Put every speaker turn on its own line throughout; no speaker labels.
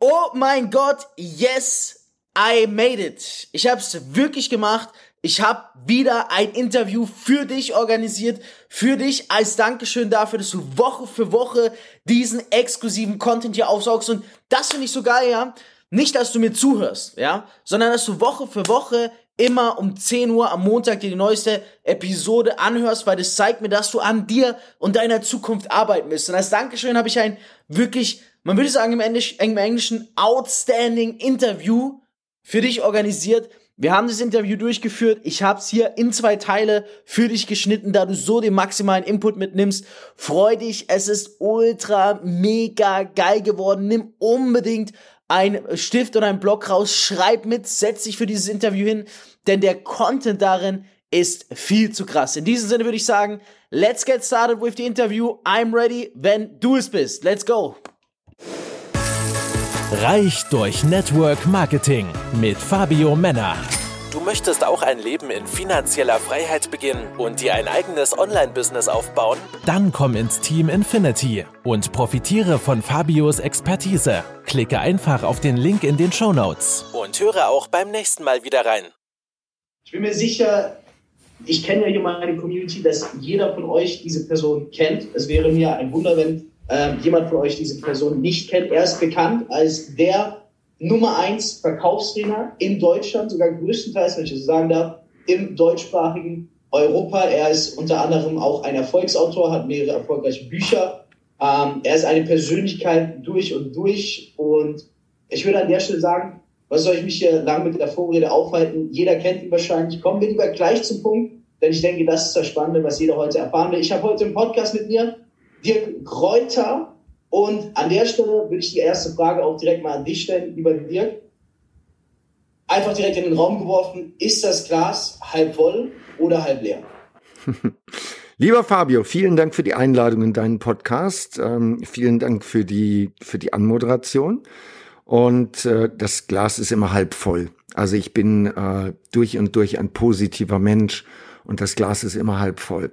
Oh mein Gott, yes, I made it. Ich habe es wirklich gemacht. Ich habe wieder ein Interview für dich organisiert, für dich als Dankeschön dafür, dass du Woche für Woche diesen exklusiven Content hier aufsaugst. Und das finde ich so geil, ja. Nicht, dass du mir zuhörst, ja, sondern dass du Woche für Woche immer um 10 Uhr am Montag dir die neueste Episode anhörst, weil das zeigt mir, dass du an dir und deiner Zukunft arbeiten willst. Und als Dankeschön habe ich ein wirklich, man würde sagen im, Englisch, im Englischen, outstanding Interview für dich organisiert. Wir haben das Interview durchgeführt. Ich habe es hier in zwei Teile für dich geschnitten, da du so den maximalen Input mitnimmst. Freu dich, es ist ultra mega geil geworden. Nimm unbedingt ein Stift oder ein Block raus, schreib mit, setz dich für dieses Interview hin, denn der Content darin ist viel zu krass. In diesem Sinne würde ich sagen, let's get started with the interview. I'm ready, wenn du es bist. Let's go.
Reich durch Network Marketing mit Fabio Männer. Du möchtest auch ein Leben in finanzieller Freiheit beginnen und dir ein eigenes Online-Business aufbauen? Dann komm ins Team Infinity und profitiere von Fabios Expertise. Klicke einfach auf den Link in den Show Notes und höre auch beim nächsten Mal wieder rein.
Ich bin mir sicher, ich kenne ja hier meine Community, dass jeder von euch diese Person kennt. Es wäre mir ein Wunder, wenn äh, jemand von euch diese Person nicht kennt. Er ist bekannt als der Nummer eins Verkaufstrainer in Deutschland, sogar größtenteils, wenn ich das sagen darf, im deutschsprachigen Europa. Er ist unter anderem auch ein Erfolgsautor, hat mehrere erfolgreiche Bücher. Ähm, er ist eine Persönlichkeit durch und durch. Und ich würde an der Stelle sagen, was soll ich mich hier lang mit der Vorrede aufhalten? Jeder kennt ihn wahrscheinlich. Kommen wir lieber gleich zum Punkt, denn ich denke, das ist das Spannende, was jeder heute erfahren will. Ich habe heute im Podcast mit mir Dirk Kräuter. Und an der Stelle würde ich die erste Frage auch direkt mal an dich stellen, lieber Dirk. Einfach direkt in den Raum geworfen, ist das Glas halb voll oder halb leer?
Lieber Fabio, vielen Dank für die Einladung in deinen Podcast. Ähm, vielen Dank für die, für die Anmoderation. Und äh, das Glas ist immer halb voll. Also ich bin äh, durch und durch ein positiver Mensch und das Glas ist immer halb voll.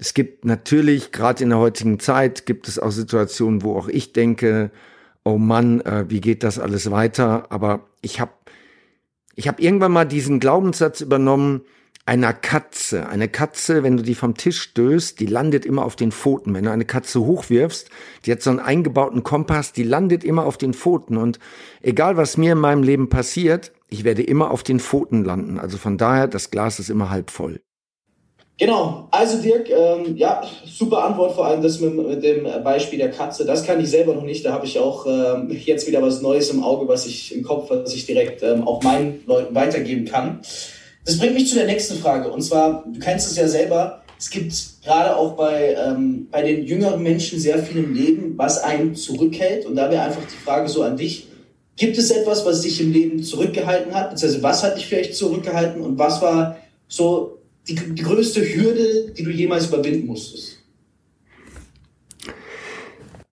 Es gibt natürlich, gerade in der heutigen Zeit, gibt es auch Situationen, wo auch ich denke, oh Mann, äh, wie geht das alles weiter? Aber ich habe ich hab irgendwann mal diesen Glaubenssatz übernommen, einer Katze. Eine Katze, wenn du die vom Tisch stößt, die landet immer auf den Pfoten. Wenn du eine Katze hochwirfst, die hat so einen eingebauten Kompass, die landet immer auf den Pfoten. Und egal was mir in meinem Leben passiert, ich werde immer auf den Pfoten landen. Also von daher, das Glas ist immer halb voll.
Genau, also Dirk, ähm, ja, super Antwort, vor allem das mit, mit, dem Beispiel der Katze. Das kann ich selber noch nicht. Da habe ich auch ähm, jetzt wieder was Neues im Auge, was ich im Kopf, was ich direkt ähm, auch meinen Leuten weitergeben kann. Das bringt mich zu der nächsten Frage. Und zwar, du kennst es ja selber, es gibt gerade auch bei, ähm, bei den jüngeren Menschen sehr viel im Leben, was einen zurückhält. Und da wäre einfach die Frage so an dich. Gibt es etwas, was dich im Leben zurückgehalten hat? Beziehungsweise was hat dich vielleicht zurückgehalten und was war so die, die größte Hürde, die du jemals überwinden musstest?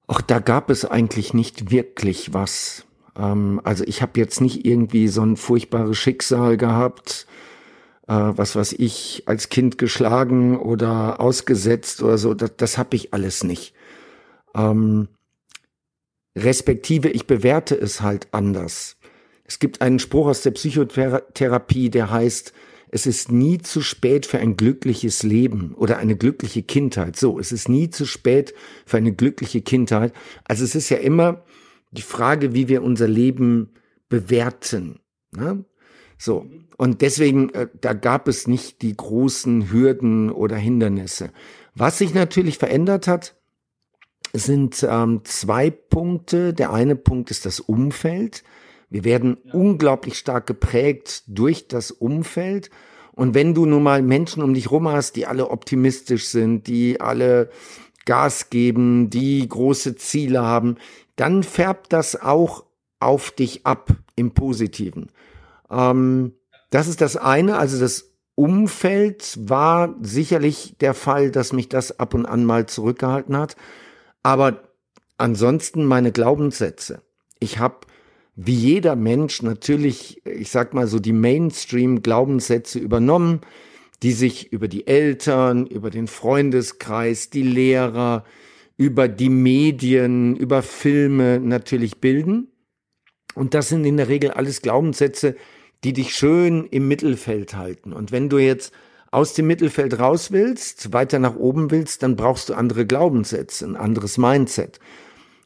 Auch da gab es eigentlich nicht wirklich was. Ähm, also ich habe jetzt nicht irgendwie so ein furchtbares Schicksal gehabt, äh, was was ich als Kind geschlagen oder ausgesetzt oder so. Das, das habe ich alles nicht. Ähm, respektive ich bewerte es halt anders. Es gibt einen Spruch aus der Psychotherapie, der heißt, es ist nie zu spät für ein glückliches Leben oder eine glückliche Kindheit. So, es ist nie zu spät für eine glückliche Kindheit. Also es ist ja immer die Frage, wie wir unser Leben bewerten. Ne? So. Und deswegen, äh, da gab es nicht die großen Hürden oder Hindernisse. Was sich natürlich verändert hat, sind ähm, zwei Punkte. Der eine Punkt ist das Umfeld. Wir werden unglaublich stark geprägt durch das Umfeld. Und wenn du nun mal Menschen um dich rum hast, die alle optimistisch sind, die alle Gas geben, die große Ziele haben, dann färbt das auch auf dich ab im Positiven. Ähm, das ist das eine, also das Umfeld war sicherlich der Fall, dass mich das ab und an mal zurückgehalten hat. Aber ansonsten meine Glaubenssätze. Ich habe wie jeder Mensch natürlich, ich sag mal so, die Mainstream-Glaubenssätze übernommen, die sich über die Eltern, über den Freundeskreis, die Lehrer, über die Medien, über Filme natürlich bilden. Und das sind in der Regel alles Glaubenssätze, die dich schön im Mittelfeld halten. Und wenn du jetzt aus dem Mittelfeld raus willst, weiter nach oben willst, dann brauchst du andere Glaubenssätze, ein anderes Mindset.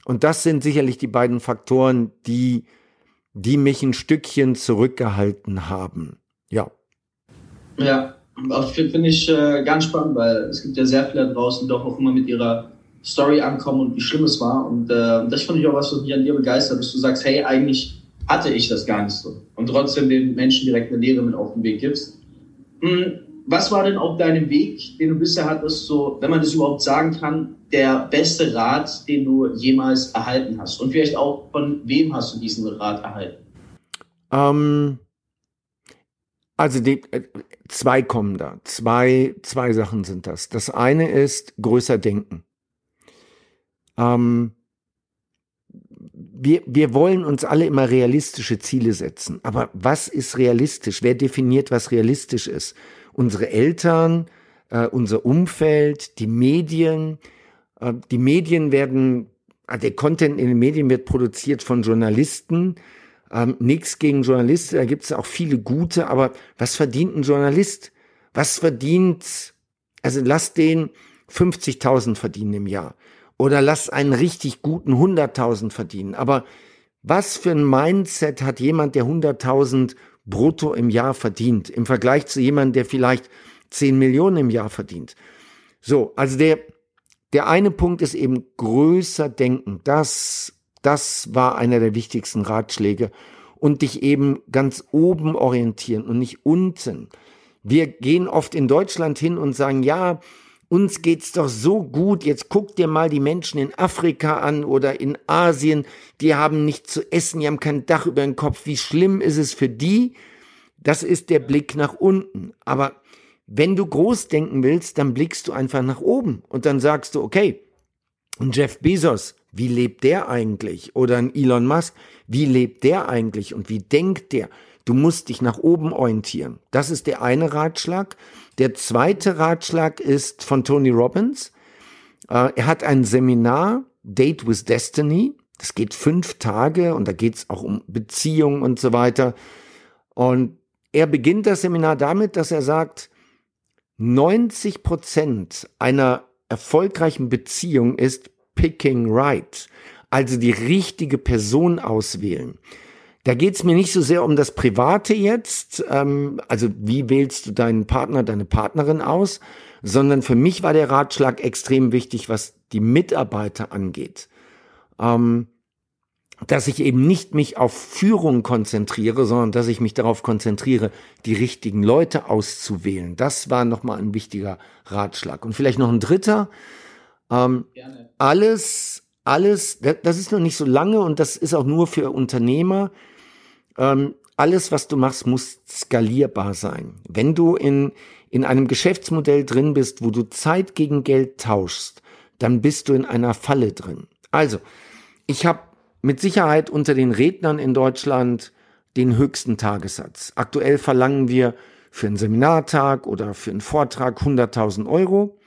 Und das sind sicherlich die beiden Faktoren, die, die mich ein Stückchen zurückgehalten haben. Ja.
Ja, finde ich äh, ganz spannend, weil es gibt ja sehr viele draußen, die auch immer mit ihrer Story ankommen und wie schlimm es war. Und äh, das fand ich auch was, was mich an dir begeistert, dass du sagst, hey, eigentlich hatte ich das gar nicht so. Und trotzdem den Menschen direkt eine Lehre mit auf den Weg gibst. Hm, was war denn auf deinem Weg, den du bisher hattest, so, wenn man das überhaupt sagen kann, der beste Rat, den du jemals erhalten hast? Und vielleicht auch, von wem hast du diesen Rat erhalten?
Ähm, also die, äh, zwei kommen da. Zwei, zwei Sachen sind das. Das eine ist größer denken. Ähm, wir, wir wollen uns alle immer realistische Ziele setzen. Aber was ist realistisch? Wer definiert, was realistisch ist? Unsere Eltern, äh, unser Umfeld, die Medien. Äh, die Medien werden, äh, der Content in den Medien wird produziert von Journalisten. Ähm, Nichts gegen Journalisten, da gibt es auch viele gute, aber was verdient ein Journalist? Was verdient, also lass den 50.000 verdienen im Jahr oder lass einen richtig guten 100.000 verdienen. Aber was für ein Mindset hat jemand, der 100.000 brutto im Jahr verdient, im Vergleich zu jemandem, der vielleicht 10 Millionen im Jahr verdient? So, also der, der eine Punkt ist eben größer denken. Das, das war einer der wichtigsten Ratschläge. Und dich eben ganz oben orientieren und nicht unten. Wir gehen oft in Deutschland hin und sagen, ja, uns geht's doch so gut. Jetzt guck dir mal die Menschen in Afrika an oder in Asien. Die haben nichts zu essen, die haben kein Dach über den Kopf. Wie schlimm ist es für die? Das ist der Blick nach unten. Aber wenn du groß denken willst, dann blickst du einfach nach oben und dann sagst du, okay, ein Jeff Bezos, wie lebt der eigentlich? Oder ein Elon Musk, wie lebt der eigentlich und wie denkt der? Du musst dich nach oben orientieren. Das ist der eine Ratschlag. Der zweite Ratschlag ist von Tony Robbins. Äh, er hat ein Seminar, Date with Destiny. Das geht fünf Tage und da geht es auch um Beziehungen und so weiter. Und er beginnt das Seminar damit, dass er sagt, 90 Prozent einer erfolgreichen Beziehung ist picking right, also die richtige Person auswählen. Da geht's mir nicht so sehr um das Private jetzt, ähm, also wie wählst du deinen Partner, deine Partnerin aus, sondern für mich war der Ratschlag extrem wichtig, was die Mitarbeiter angeht. Ähm, dass ich eben nicht mich auf Führung konzentriere, sondern dass ich mich darauf konzentriere, die richtigen Leute auszuwählen. Das war nochmal ein wichtiger Ratschlag. Und vielleicht noch ein dritter. Ähm, alles, alles, das ist noch nicht so lange und das ist auch nur für Unternehmer ähm, alles, was du machst, muss skalierbar sein. Wenn du in, in einem Geschäftsmodell drin bist, wo du Zeit gegen Geld tauschst, dann bist du in einer Falle drin. Also, ich habe mit Sicherheit unter den Rednern in Deutschland den höchsten Tagessatz. Aktuell verlangen wir für einen Seminartag oder für einen Vortrag 100.000 Euro.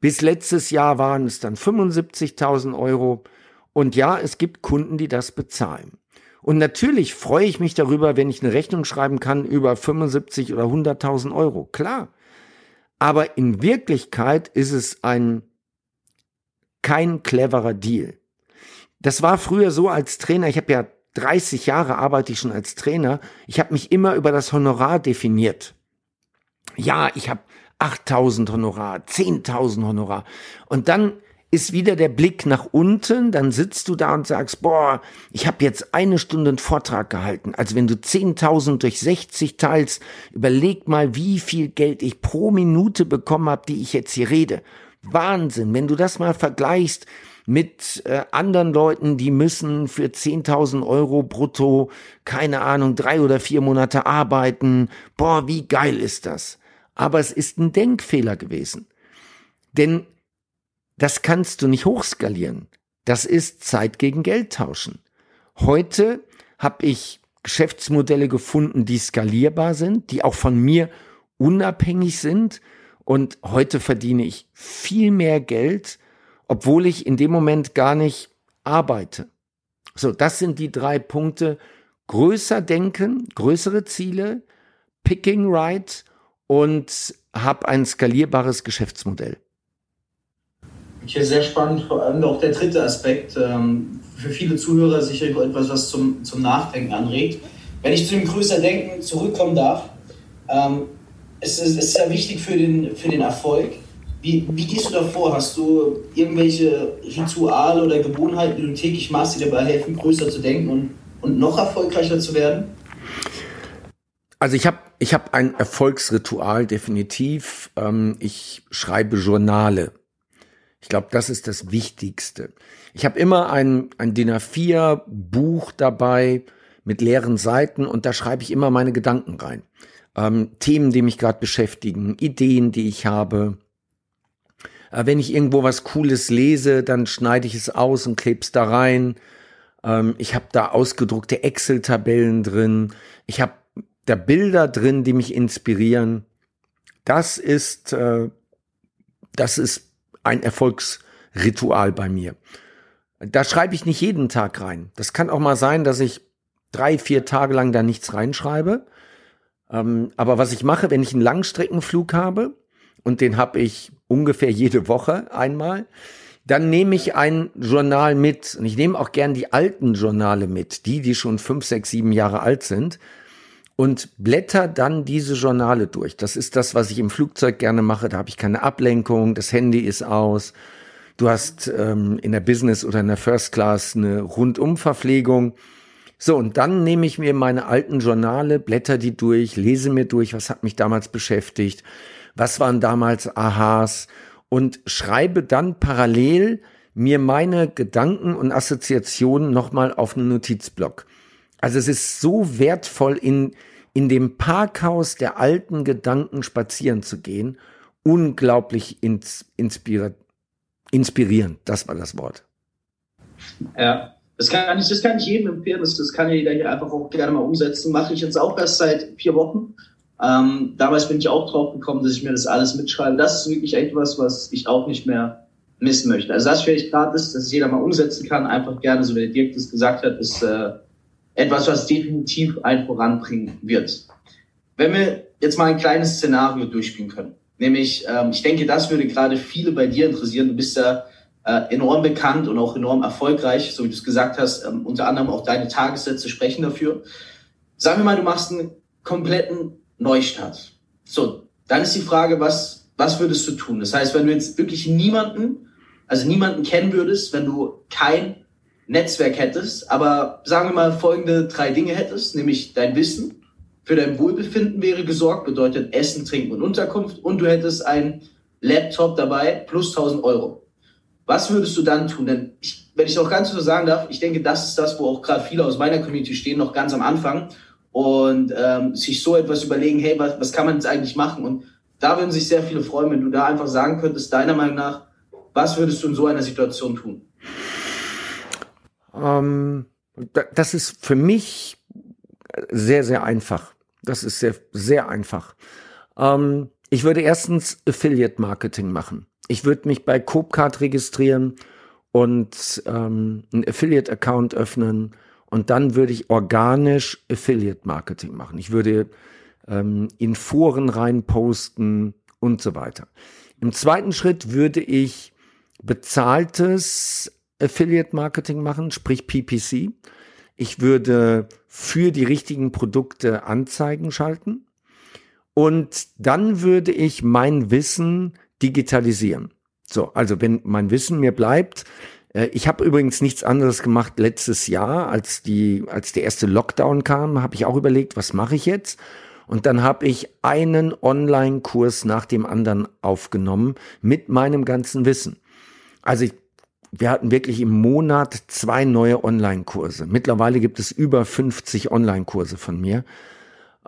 Bis letztes Jahr waren es dann 75.000 Euro. Und ja, es gibt Kunden, die das bezahlen. Und natürlich freue ich mich darüber, wenn ich eine Rechnung schreiben kann über 75 oder 100.000 Euro. Klar. Aber in Wirklichkeit ist es ein kein cleverer Deal. Das war früher so als Trainer. Ich habe ja 30 Jahre arbeite ich schon als Trainer. Ich habe mich immer über das Honorar definiert. Ja, ich habe 8000 Honorar, 10.000 Honorar. Und dann ist wieder der Blick nach unten, dann sitzt du da und sagst, boah, ich habe jetzt eine Stunde einen Vortrag gehalten. Also wenn du 10.000 durch 60 teilst, überleg mal, wie viel Geld ich pro Minute bekommen habe, die ich jetzt hier rede. Wahnsinn, wenn du das mal vergleichst mit äh, anderen Leuten, die müssen für 10.000 Euro brutto, keine Ahnung, drei oder vier Monate arbeiten. Boah, wie geil ist das? Aber es ist ein Denkfehler gewesen. Denn das kannst du nicht hochskalieren. Das ist Zeit gegen Geld tauschen. Heute habe ich Geschäftsmodelle gefunden, die skalierbar sind, die auch von mir unabhängig sind. Und heute verdiene ich viel mehr Geld, obwohl ich in dem Moment gar nicht arbeite. So, das sind die drei Punkte. Größer denken, größere Ziele, picking right und hab ein skalierbares Geschäftsmodell.
Okay, sehr spannend, vor allem auch der dritte Aspekt. Ähm, für viele Zuhörer sicher etwas, was zum, zum Nachdenken anregt. Wenn ich zu dem größer Denken zurückkommen darf, ähm, es, ist, es ist ja wichtig für den, für den Erfolg. Wie, wie gehst du da vor? Hast du irgendwelche Rituale oder Gewohnheiten, die du täglich machst, die dabei helfen, größer zu denken und, und noch erfolgreicher zu werden?
Also ich habe ich hab ein Erfolgsritual definitiv. Ähm, ich schreibe Journale. Ich glaube, das ist das Wichtigste. Ich habe immer ein, ein DIN A4-Buch dabei mit leeren Seiten und da schreibe ich immer meine Gedanken rein. Ähm, Themen, die mich gerade beschäftigen, Ideen, die ich habe. Äh, wenn ich irgendwo was Cooles lese, dann schneide ich es aus und klebe es da rein. Ähm, ich habe da ausgedruckte Excel-Tabellen drin. Ich habe da Bilder drin, die mich inspirieren. Das ist, äh, das ist ein Erfolgsritual bei mir. Da schreibe ich nicht jeden Tag rein. Das kann auch mal sein, dass ich drei, vier Tage lang da nichts reinschreibe. Ähm, aber was ich mache, wenn ich einen Langstreckenflug habe, und den habe ich ungefähr jede Woche einmal, dann nehme ich ein Journal mit. Und ich nehme auch gern die alten Journale mit, die, die schon fünf, sechs, sieben Jahre alt sind und blätter dann diese Journale durch. Das ist das, was ich im Flugzeug gerne mache. Da habe ich keine Ablenkung, das Handy ist aus. Du hast ähm, in der Business oder in der First Class eine Rundumverpflegung. So, und dann nehme ich mir meine alten Journale, blätter die durch, lese mir durch, was hat mich damals beschäftigt, was waren damals Aha's und schreibe dann parallel mir meine Gedanken und Assoziationen nochmal auf einen Notizblock. Also es ist so wertvoll, in, in dem Parkhaus der alten Gedanken spazieren zu gehen. Unglaublich ins, inspiriert, inspirierend, das war das Wort.
Ja, das kann ich, das kann ich jedem empfehlen. Das, das kann jeder hier einfach auch gerne mal umsetzen. Mache ich jetzt auch erst seit vier Wochen. Ähm, damals bin ich auch drauf gekommen, dass ich mir das alles mitschreibe. Das ist wirklich etwas, was ich auch nicht mehr missen möchte. Also das vielleicht gerade ist, dass es jeder mal umsetzen kann. Einfach gerne, so wie der Dirk das gesagt hat, ist äh, etwas, was definitiv ein voranbringen wird. Wenn wir jetzt mal ein kleines Szenario durchspielen können, nämlich, ähm, ich denke, das würde gerade viele bei dir interessieren. Du bist ja äh, enorm bekannt und auch enorm erfolgreich, so wie du es gesagt hast. Ähm, unter anderem auch deine Tagessätze sprechen dafür. Sagen wir mal, du machst einen kompletten Neustart. So, dann ist die Frage, was, was würdest du tun? Das heißt, wenn du jetzt wirklich niemanden, also niemanden kennen würdest, wenn du kein Netzwerk hättest, aber sagen wir mal folgende drei Dinge hättest, nämlich dein Wissen, für dein Wohlbefinden wäre gesorgt, bedeutet Essen, Trinken und Unterkunft und du hättest ein Laptop dabei plus 1000 Euro. Was würdest du dann tun? Denn ich, wenn ich noch ganz so sagen darf, ich denke, das ist das, wo auch gerade viele aus meiner Community stehen, noch ganz am Anfang und ähm, sich so etwas überlegen, hey, was, was kann man jetzt eigentlich machen? Und da würden sich sehr viele freuen, wenn du da einfach sagen könntest, deiner Meinung nach, was würdest du in so einer Situation tun?
Ähm, das ist für mich sehr, sehr einfach. Das ist sehr, sehr einfach. Ähm, ich würde erstens Affiliate Marketing machen. Ich würde mich bei Copecard registrieren und ähm, einen Affiliate Account öffnen und dann würde ich organisch Affiliate Marketing machen. Ich würde ähm, in Foren rein posten und so weiter. Im zweiten Schritt würde ich bezahltes Affiliate Marketing machen, sprich PPC. Ich würde für die richtigen Produkte Anzeigen schalten. Und dann würde ich mein Wissen digitalisieren. So, also wenn mein Wissen mir bleibt, äh, ich habe übrigens nichts anderes gemacht letztes Jahr, als die, als der erste Lockdown kam, habe ich auch überlegt, was mache ich jetzt? Und dann habe ich einen Online-Kurs nach dem anderen aufgenommen mit meinem ganzen Wissen. Also ich wir hatten wirklich im Monat zwei neue Online-Kurse. Mittlerweile gibt es über 50 Online-Kurse von mir.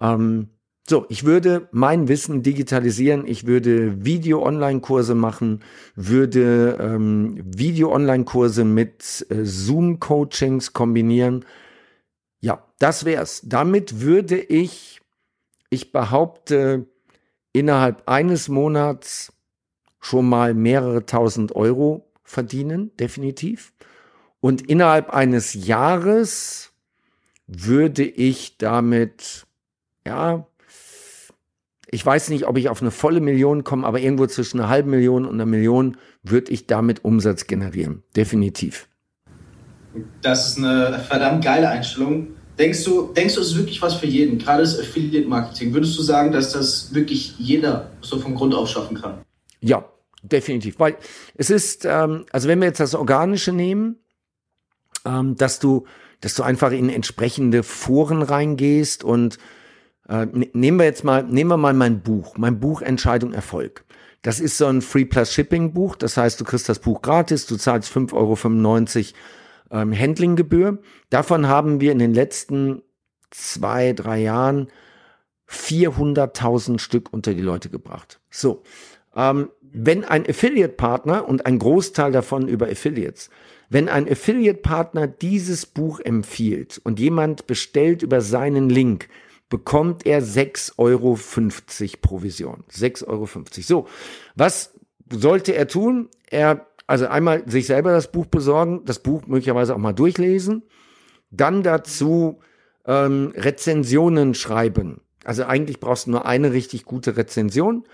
Ähm, so, ich würde mein Wissen digitalisieren. Ich würde Video-Online-Kurse machen, würde ähm, Video-Online-Kurse mit äh, Zoom-Coachings kombinieren. Ja, das wär's. Damit würde ich, ich behaupte, innerhalb eines Monats schon mal mehrere tausend Euro verdienen, definitiv. Und innerhalb eines Jahres würde ich damit, ja, ich weiß nicht, ob ich auf eine volle Million komme, aber irgendwo zwischen einer halben Million und einer Million würde ich damit Umsatz generieren. Definitiv.
Das ist eine verdammt geile Einstellung. Denkst du, denkst du, es ist wirklich was für jeden? Gerade das Affiliate Marketing. Würdest du sagen, dass das wirklich jeder so vom Grund auf schaffen kann?
Ja, definitiv. Weil es ist, ähm, also wenn wir jetzt das Organische nehmen, ähm, dass du, dass du einfach in entsprechende Foren reingehst und äh, ne, nehmen wir jetzt mal, nehmen wir mal mein Buch, mein Buch Entscheidung Erfolg. Das ist so ein Free Plus Shipping Buch. Das heißt, du kriegst das Buch gratis, du zahlst 5,95 Euro ähm, Handlinggebühr. Davon haben wir in den letzten zwei, drei Jahren 400.000 Stück unter die Leute gebracht. So, ähm, wenn ein Affiliate-Partner und ein Großteil davon über Affiliates, wenn ein Affiliate-Partner dieses Buch empfiehlt und jemand bestellt über seinen Link, bekommt er 6,50 Euro Provision. 6,50 Euro. So, was sollte er tun? Er also einmal sich selber das Buch besorgen, das Buch möglicherweise auch mal durchlesen, dann dazu ähm, Rezensionen schreiben. Also eigentlich brauchst du nur eine richtig gute Rezension.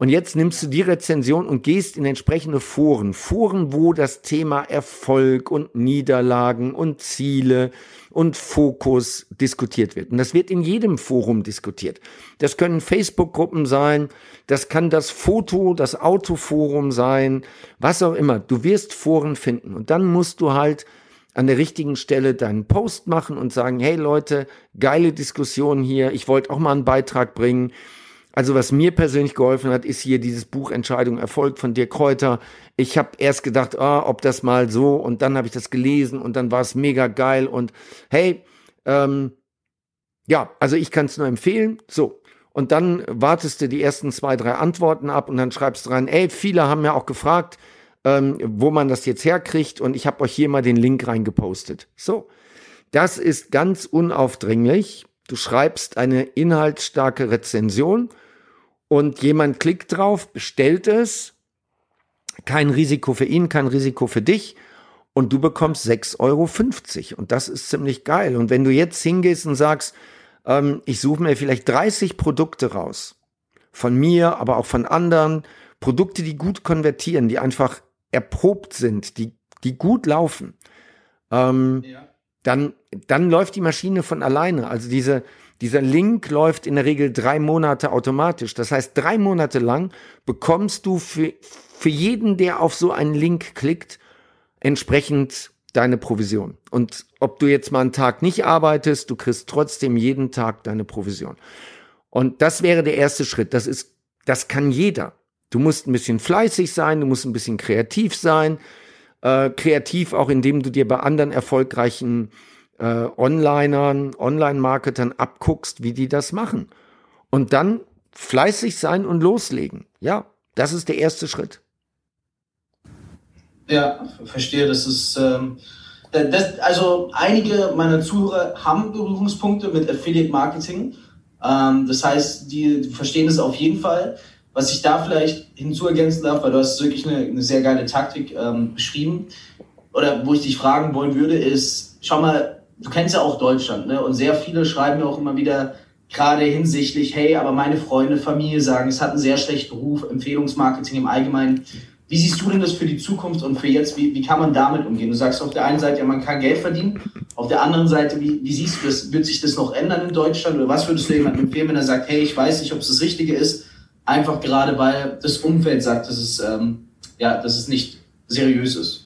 Und jetzt nimmst du die Rezension und gehst in entsprechende Foren. Foren, wo das Thema Erfolg und Niederlagen und Ziele und Fokus diskutiert wird. Und das wird in jedem Forum diskutiert. Das können Facebook-Gruppen sein, das kann das Foto, das Autoforum sein, was auch immer. Du wirst Foren finden und dann musst du halt an der richtigen Stelle deinen Post machen und sagen, hey Leute, geile Diskussion hier, ich wollte auch mal einen Beitrag bringen. Also was mir persönlich geholfen hat, ist hier dieses Buch Entscheidung Erfolg von Dirk Kräuter. Ich habe erst gedacht, ah, ob das mal so und dann habe ich das gelesen und dann war es mega geil und hey, ähm, ja, also ich kann es nur empfehlen. So. Und dann wartest du die ersten zwei, drei Antworten ab und dann schreibst du rein, ey, viele haben ja auch gefragt, ähm, wo man das jetzt herkriegt und ich habe euch hier mal den Link reingepostet. So. Das ist ganz unaufdringlich. Du schreibst eine inhaltsstarke Rezension und jemand klickt drauf, bestellt es. Kein Risiko für ihn, kein Risiko für dich. Und du bekommst 6,50 Euro. Und das ist ziemlich geil. Und wenn du jetzt hingehst und sagst, ähm, ich suche mir vielleicht 30 Produkte raus, von mir, aber auch von anderen, Produkte, die gut konvertieren, die einfach erprobt sind, die, die gut laufen, ähm, ja. dann, dann läuft die Maschine von alleine. Also diese, dieser Link läuft in der Regel drei Monate automatisch. Das heißt, drei Monate lang bekommst du für, für jeden, der auf so einen Link klickt, entsprechend deine Provision. Und ob du jetzt mal einen Tag nicht arbeitest, du kriegst trotzdem jeden Tag deine Provision. Und das wäre der erste Schritt. Das ist, das kann jeder. Du musst ein bisschen fleißig sein, du musst ein bisschen kreativ sein. Äh, kreativ auch, indem du dir bei anderen erfolgreichen äh, Onlinern, Online-Marketern abguckst, wie die das machen. Und dann fleißig sein und loslegen. Ja, das ist der erste Schritt.
Ja, verstehe. Das ist, ähm, das, also einige meiner Zuhörer haben Berührungspunkte mit Affiliate Marketing. Ähm, das heißt, die, verstehen es auf jeden Fall. Was ich da vielleicht hinzuergänzen darf, weil du hast wirklich eine, eine sehr geile Taktik ähm, beschrieben, oder wo ich dich fragen wollen würde, ist, schau mal, du kennst ja auch Deutschland, ne? Und sehr viele schreiben mir auch immer wieder, gerade hinsichtlich, hey, aber meine Freunde, Familie sagen, es hat einen sehr schlechten Ruf, Empfehlungsmarketing im Allgemeinen. Wie siehst du denn das für die Zukunft und für jetzt? Wie, wie kann man damit umgehen? Du sagst auf der einen Seite, ja, man kann Geld verdienen. Auf der anderen Seite, wie, wie siehst du das? Wird sich das noch ändern in Deutschland? Oder was würdest du jemandem empfehlen, wenn er sagt, hey, ich weiß nicht, ob es das Richtige ist? Einfach gerade, weil das Umfeld sagt, dass es, ähm, ja, dass es nicht seriös ist.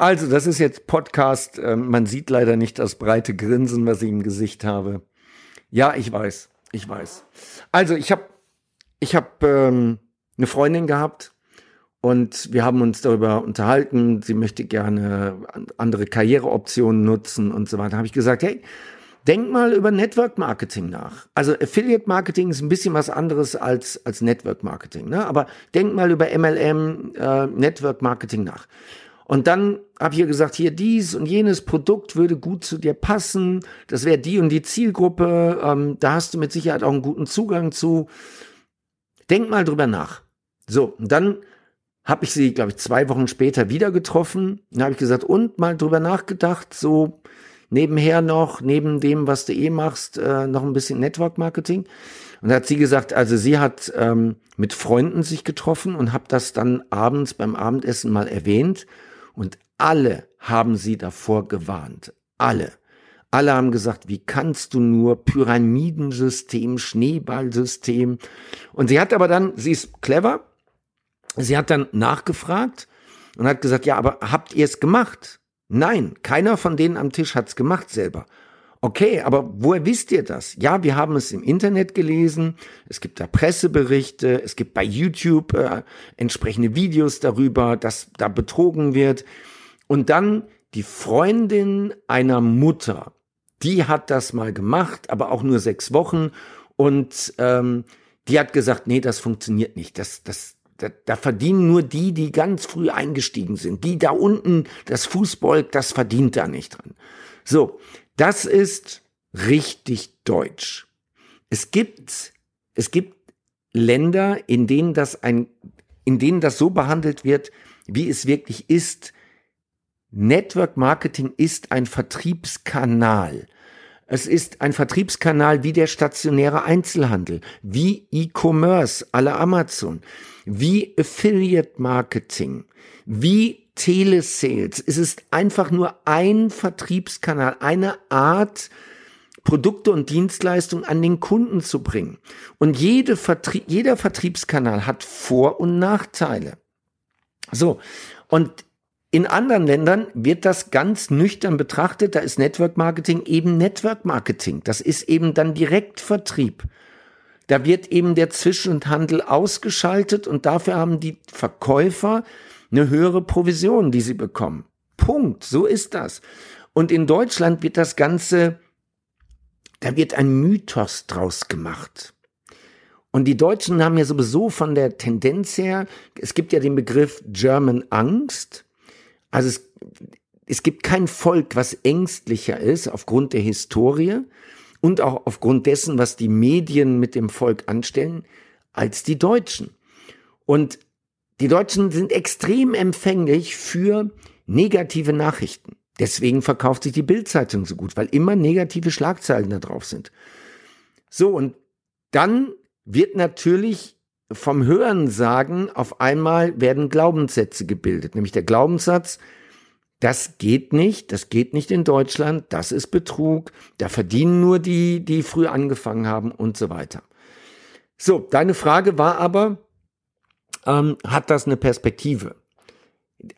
Also, das ist jetzt Podcast. Ähm, man sieht leider nicht das breite Grinsen, was ich im Gesicht habe. Ja, ich weiß. Ich weiß. Also, ich habe ich hab, ähm, eine Freundin gehabt und wir haben uns darüber unterhalten. Sie möchte gerne andere Karriereoptionen nutzen und so weiter. Habe ich gesagt, hey, denk mal über Network Marketing nach. Also Affiliate Marketing ist ein bisschen was anderes als, als Network Marketing. Ne? Aber denk mal über MLM, äh, Network Marketing nach. Und dann habe ich ihr gesagt, hier dies und jenes Produkt würde gut zu dir passen. Das wäre die und die Zielgruppe. Ähm, da hast du mit Sicherheit auch einen guten Zugang zu. Denk mal drüber nach. So, und dann habe ich sie, glaube ich, zwei Wochen später wieder getroffen. Dann habe ich gesagt, und mal drüber nachgedacht, so nebenher noch, neben dem, was du eh machst, äh, noch ein bisschen Network Marketing. Und da hat sie gesagt, also sie hat ähm, mit Freunden sich getroffen und habe das dann abends beim Abendessen mal erwähnt. Und alle haben sie davor gewarnt. Alle. Alle haben gesagt, wie kannst du nur Pyramidensystem, Schneeballsystem. Und sie hat aber dann, sie ist clever, sie hat dann nachgefragt und hat gesagt, ja, aber habt ihr es gemacht? Nein, keiner von denen am Tisch hat's gemacht selber. Okay, aber woher wisst ihr das? Ja, wir haben es im Internet gelesen, es gibt da Presseberichte, es gibt bei YouTube äh, entsprechende Videos darüber, dass da betrogen wird. Und dann die Freundin einer Mutter, die hat das mal gemacht, aber auch nur sechs Wochen. Und ähm, die hat gesagt, nee, das funktioniert nicht. Das, das, da, da verdienen nur die, die ganz früh eingestiegen sind. Die da unten, das Fußvolk, das verdient da nicht dran. So, das ist richtig deutsch. Es gibt, es gibt Länder, in denen das ein, in denen das so behandelt wird, wie es wirklich ist. Network Marketing ist ein Vertriebskanal. Es ist ein Vertriebskanal wie der stationäre Einzelhandel, wie E-Commerce aller Amazon wie Affiliate Marketing, wie Telesales. Es ist einfach nur ein Vertriebskanal, eine Art, Produkte und Dienstleistungen an den Kunden zu bringen. Und jede Vertrie jeder Vertriebskanal hat Vor- und Nachteile. So. Und in anderen Ländern wird das ganz nüchtern betrachtet. Da ist Network Marketing eben Network Marketing. Das ist eben dann Direktvertrieb. Da wird eben der Zwischenhandel ausgeschaltet und dafür haben die Verkäufer eine höhere Provision, die sie bekommen. Punkt. So ist das. Und in Deutschland wird das Ganze, da wird ein Mythos draus gemacht. Und die Deutschen haben ja sowieso von der Tendenz her, es gibt ja den Begriff German Angst. Also es, es gibt kein Volk, was ängstlicher ist aufgrund der Historie und auch aufgrund dessen, was die Medien mit dem Volk anstellen, als die Deutschen. Und die Deutschen sind extrem empfänglich für negative Nachrichten. Deswegen verkauft sich die Bildzeitung so gut, weil immer negative Schlagzeilen da drauf sind. So, und dann wird natürlich vom Hörensagen auf einmal werden Glaubenssätze gebildet, nämlich der Glaubenssatz, das geht nicht, das geht nicht in Deutschland, das ist Betrug, da verdienen nur die, die früh angefangen haben und so weiter. So, deine Frage war aber, ähm, hat das eine Perspektive?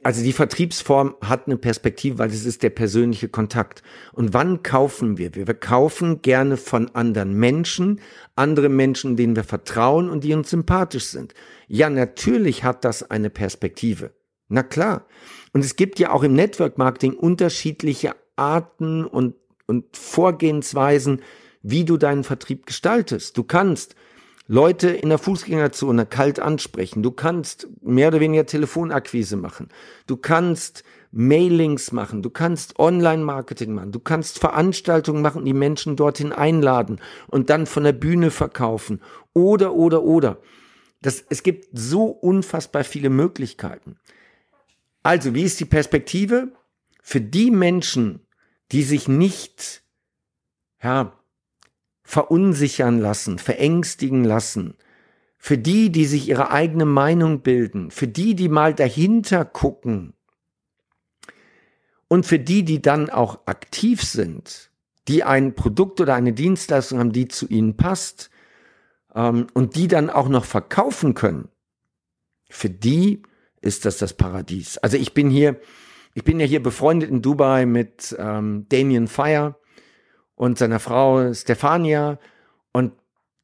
Also die Vertriebsform hat eine Perspektive, weil es ist der persönliche Kontakt. Und wann kaufen wir? Wir kaufen gerne von anderen Menschen, andere Menschen, denen wir vertrauen und die uns sympathisch sind. Ja, natürlich hat das eine Perspektive. Na klar. Und es gibt ja auch im Network Marketing unterschiedliche Arten und, und Vorgehensweisen, wie du deinen Vertrieb gestaltest. Du kannst Leute in der Fußgängerzone kalt ansprechen. Du kannst mehr oder weniger Telefonakquise machen. Du kannst Mailings machen. Du kannst Online-Marketing machen. Du kannst Veranstaltungen machen, die Menschen dorthin einladen und dann von der Bühne verkaufen. Oder, oder, oder. Das, es gibt so unfassbar viele Möglichkeiten. Also, wie ist die Perspektive? Für die Menschen, die sich nicht, ja, verunsichern lassen, verängstigen lassen, für die, die sich ihre eigene Meinung bilden, für die, die mal dahinter gucken. Und für die, die dann auch aktiv sind, die ein Produkt oder eine Dienstleistung haben, die zu ihnen passt ähm, und die dann auch noch verkaufen können, für die ist das das Paradies. Also ich bin hier, ich bin ja hier befreundet in Dubai mit ähm, Damien Fire und seiner Frau Stefania und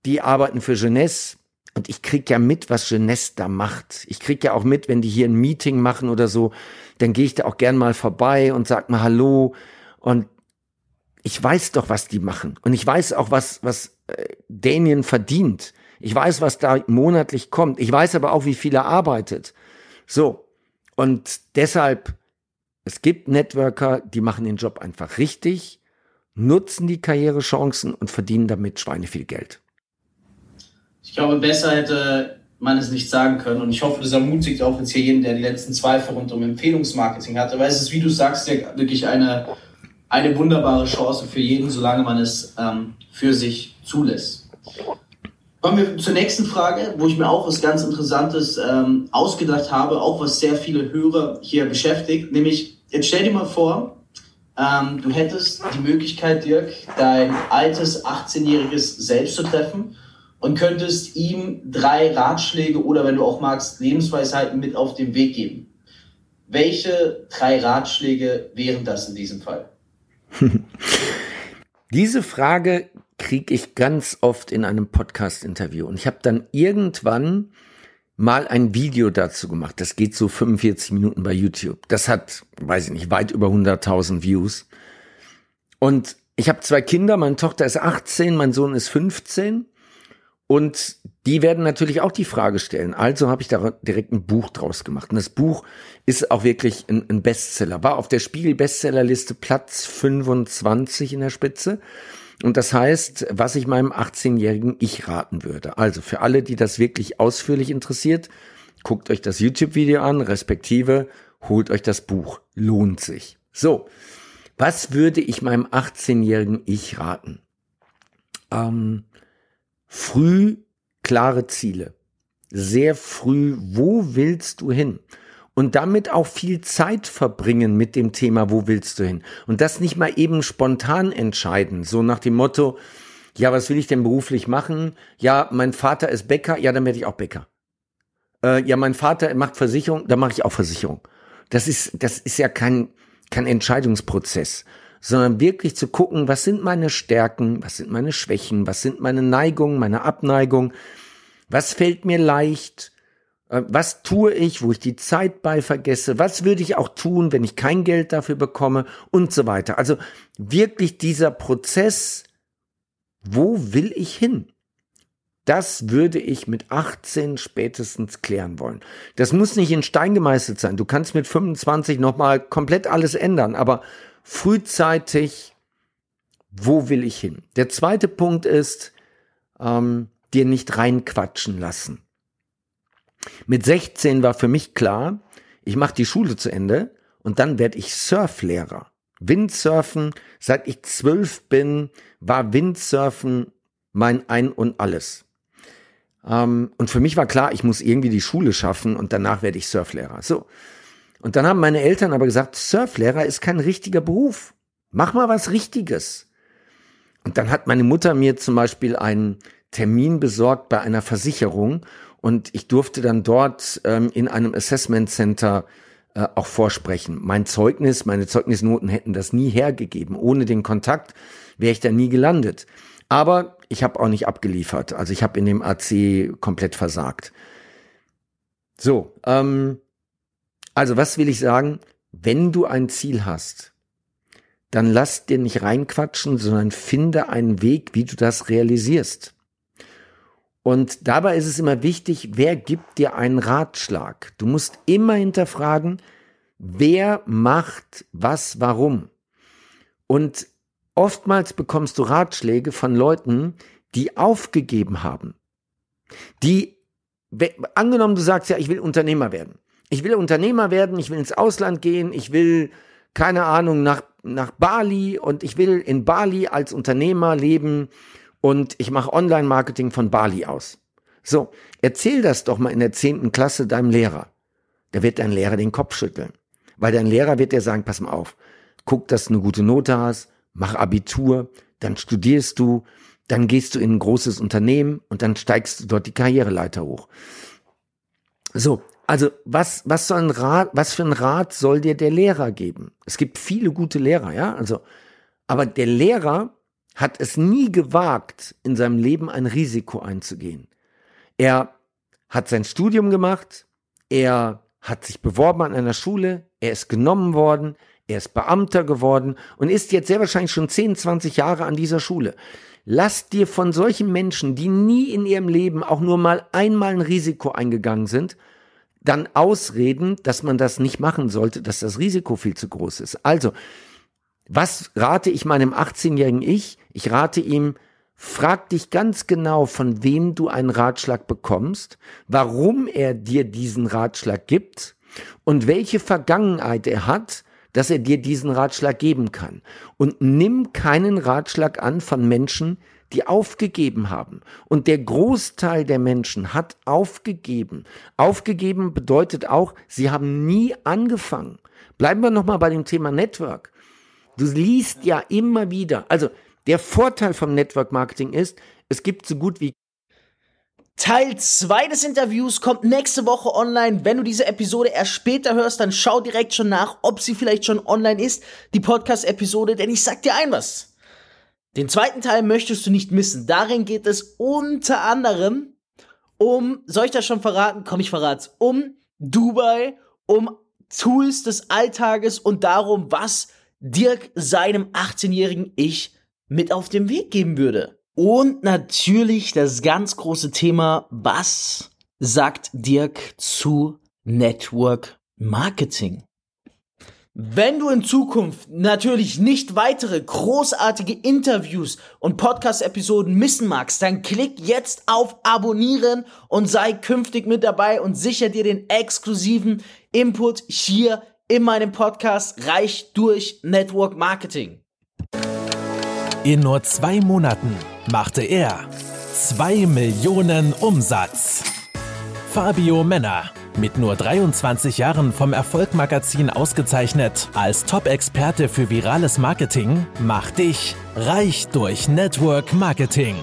die arbeiten für Jeunesse und ich krieg ja mit, was Jeunesse da macht. Ich krieg ja auch mit, wenn die hier ein Meeting machen oder so, dann gehe ich da auch gern mal vorbei und sag mal Hallo und ich weiß doch, was die machen und ich weiß auch, was was äh, Damien verdient. Ich weiß, was da monatlich kommt. Ich weiß aber auch, wie viel er arbeitet. So, und deshalb, es gibt Networker, die machen den Job einfach richtig, nutzen die Karrierechancen und verdienen damit Schweine viel Geld.
Ich glaube, besser hätte man es nicht sagen können. Und ich hoffe, das ermutigt auch jetzt hier jeden, der die letzten Zweifel rund um Empfehlungsmarketing hat. Aber es ist, wie du sagst, ja wirklich eine, eine wunderbare Chance für jeden, solange man es ähm, für sich zulässt. Kommen wir zur nächsten Frage, wo ich mir auch was ganz Interessantes ähm, ausgedacht habe, auch was sehr viele Hörer hier beschäftigt. Nämlich, jetzt stell dir mal vor, ähm, du hättest die Möglichkeit, Dirk, dein altes 18-jähriges Selbst zu treffen und könntest ihm drei Ratschläge oder, wenn du auch magst, Lebensweisheiten mit auf den Weg geben. Welche drei Ratschläge wären das in diesem Fall?
Diese Frage kriege ich ganz oft in einem Podcast-Interview. Und ich habe dann irgendwann mal ein Video dazu gemacht. Das geht so 45 Minuten bei YouTube. Das hat, weiß ich nicht, weit über 100.000 Views. Und ich habe zwei Kinder. Meine Tochter ist 18, mein Sohn ist 15. Und die werden natürlich auch die Frage stellen. Also habe ich da direkt ein Buch draus gemacht. Und das Buch ist auch wirklich ein, ein Bestseller. War auf der Spiegel Bestsellerliste Platz 25 in der Spitze. Und das heißt, was ich meinem 18-jährigen Ich raten würde. Also für alle, die das wirklich ausführlich interessiert, guckt euch das YouTube-Video an, respektive holt euch das Buch. Lohnt sich. So, was würde ich meinem 18-jährigen Ich raten? Ähm, früh klare Ziele. Sehr früh, wo willst du hin? Und damit auch viel Zeit verbringen mit dem Thema, wo willst du hin? Und das nicht mal eben spontan entscheiden, so nach dem Motto, ja, was will ich denn beruflich machen? Ja, mein Vater ist Bäcker, ja, dann werde ich auch Bäcker. Äh, ja, mein Vater macht Versicherung, dann mache ich auch Versicherung. Das ist, das ist ja kein, kein Entscheidungsprozess, sondern wirklich zu gucken, was sind meine Stärken, was sind meine Schwächen, was sind meine Neigungen, meine Abneigung, was fällt mir leicht, was tue ich, wo ich die Zeit bei vergesse? Was würde ich auch tun, wenn ich kein Geld dafür bekomme? Und so weiter. Also wirklich dieser Prozess, wo will ich hin? Das würde ich mit 18 spätestens klären wollen. Das muss nicht in Stein gemeißelt sein. Du kannst mit 25 nochmal komplett alles ändern, aber frühzeitig, wo will ich hin? Der zweite Punkt ist, ähm, dir nicht reinquatschen lassen. Mit 16 war für mich klar, ich mache die Schule zu Ende und dann werde ich Surflehrer. Windsurfen, seit ich zwölf bin, war Windsurfen mein Ein und alles. Ähm, und für mich war klar, ich muss irgendwie die Schule schaffen und danach werde ich Surflehrer. So. Und dann haben meine Eltern aber gesagt, Surflehrer ist kein richtiger Beruf. Mach mal was Richtiges. Und dann hat meine Mutter mir zum Beispiel einen Termin besorgt bei einer Versicherung und ich durfte dann dort ähm, in einem Assessment Center äh, auch vorsprechen. Mein Zeugnis, meine Zeugnisnoten hätten das nie hergegeben. Ohne den Kontakt wäre ich da nie gelandet. Aber ich habe auch nicht abgeliefert. Also ich habe in dem AC komplett versagt. So, ähm, also was will ich sagen? Wenn du ein Ziel hast, dann lass dir nicht reinquatschen, sondern finde einen Weg, wie du das realisierst. Und dabei ist es immer wichtig, wer gibt dir einen Ratschlag? Du musst immer hinterfragen, wer macht was warum? Und oftmals bekommst du Ratschläge von Leuten, die aufgegeben haben. Die, angenommen, du sagst ja, ich will Unternehmer werden. Ich will Unternehmer werden, ich will ins Ausland gehen, ich will, keine Ahnung, nach, nach Bali und ich will in Bali als Unternehmer leben und ich mache Online-Marketing von Bali aus. So, erzähl das doch mal in der zehnten Klasse deinem Lehrer. Da wird dein Lehrer den Kopf schütteln. Weil dein Lehrer wird dir sagen, pass mal auf, guck, dass du eine gute Note hast, mach Abitur, dann studierst du, dann gehst du in ein großes Unternehmen und dann steigst du dort die Karriereleiter hoch. So, also was, was soll ein Rat, was für ein Rat soll dir der Lehrer geben? Es gibt viele gute Lehrer, ja, also, aber der Lehrer hat es nie gewagt, in seinem Leben ein Risiko einzugehen. Er hat sein Studium gemacht, er hat sich beworben an einer Schule, er ist genommen worden, er ist Beamter geworden und ist jetzt sehr wahrscheinlich schon 10, 20 Jahre an dieser Schule. Lass dir von solchen Menschen, die nie in ihrem Leben auch nur mal einmal ein Risiko eingegangen sind, dann ausreden, dass man das nicht machen sollte, dass das Risiko viel zu groß ist. Also, was rate ich meinem 18-jährigen Ich? Ich rate ihm, frag dich ganz genau, von wem du einen Ratschlag bekommst, warum er dir diesen Ratschlag gibt und welche Vergangenheit er hat, dass er dir diesen Ratschlag geben kann. Und nimm keinen Ratschlag an von Menschen, die aufgegeben haben. Und der Großteil der Menschen hat aufgegeben. Aufgegeben bedeutet auch, sie haben nie angefangen. Bleiben wir nochmal bei dem Thema Network. Du liest ja immer wieder, also der Vorteil vom Network Marketing ist, es gibt so gut wie
Teil 2 des Interviews kommt nächste Woche online. Wenn du diese Episode erst später hörst, dann schau direkt schon nach, ob sie vielleicht schon online ist, die Podcast-Episode, denn ich sag dir ein was. Den zweiten Teil möchtest du nicht missen. Darin geht es unter anderem um, soll ich das schon verraten? Komm, ich verrat's. Um Dubai, um Tools des Alltages und darum, was Dirk seinem 18-jährigen Ich mit auf den Weg geben würde. Und natürlich das ganz große Thema, was sagt Dirk zu Network Marketing? Wenn du in Zukunft natürlich nicht weitere großartige Interviews und Podcast-Episoden missen magst, dann klick jetzt auf Abonnieren und sei künftig mit dabei und sicher dir den exklusiven Input hier in meinem Podcast Reich durch Network Marketing.
In nur zwei Monaten machte er 2 Millionen Umsatz. Fabio Männer, mit nur 23 Jahren vom Erfolgmagazin ausgezeichnet als Top-Experte für virales Marketing, macht dich reich durch Network Marketing.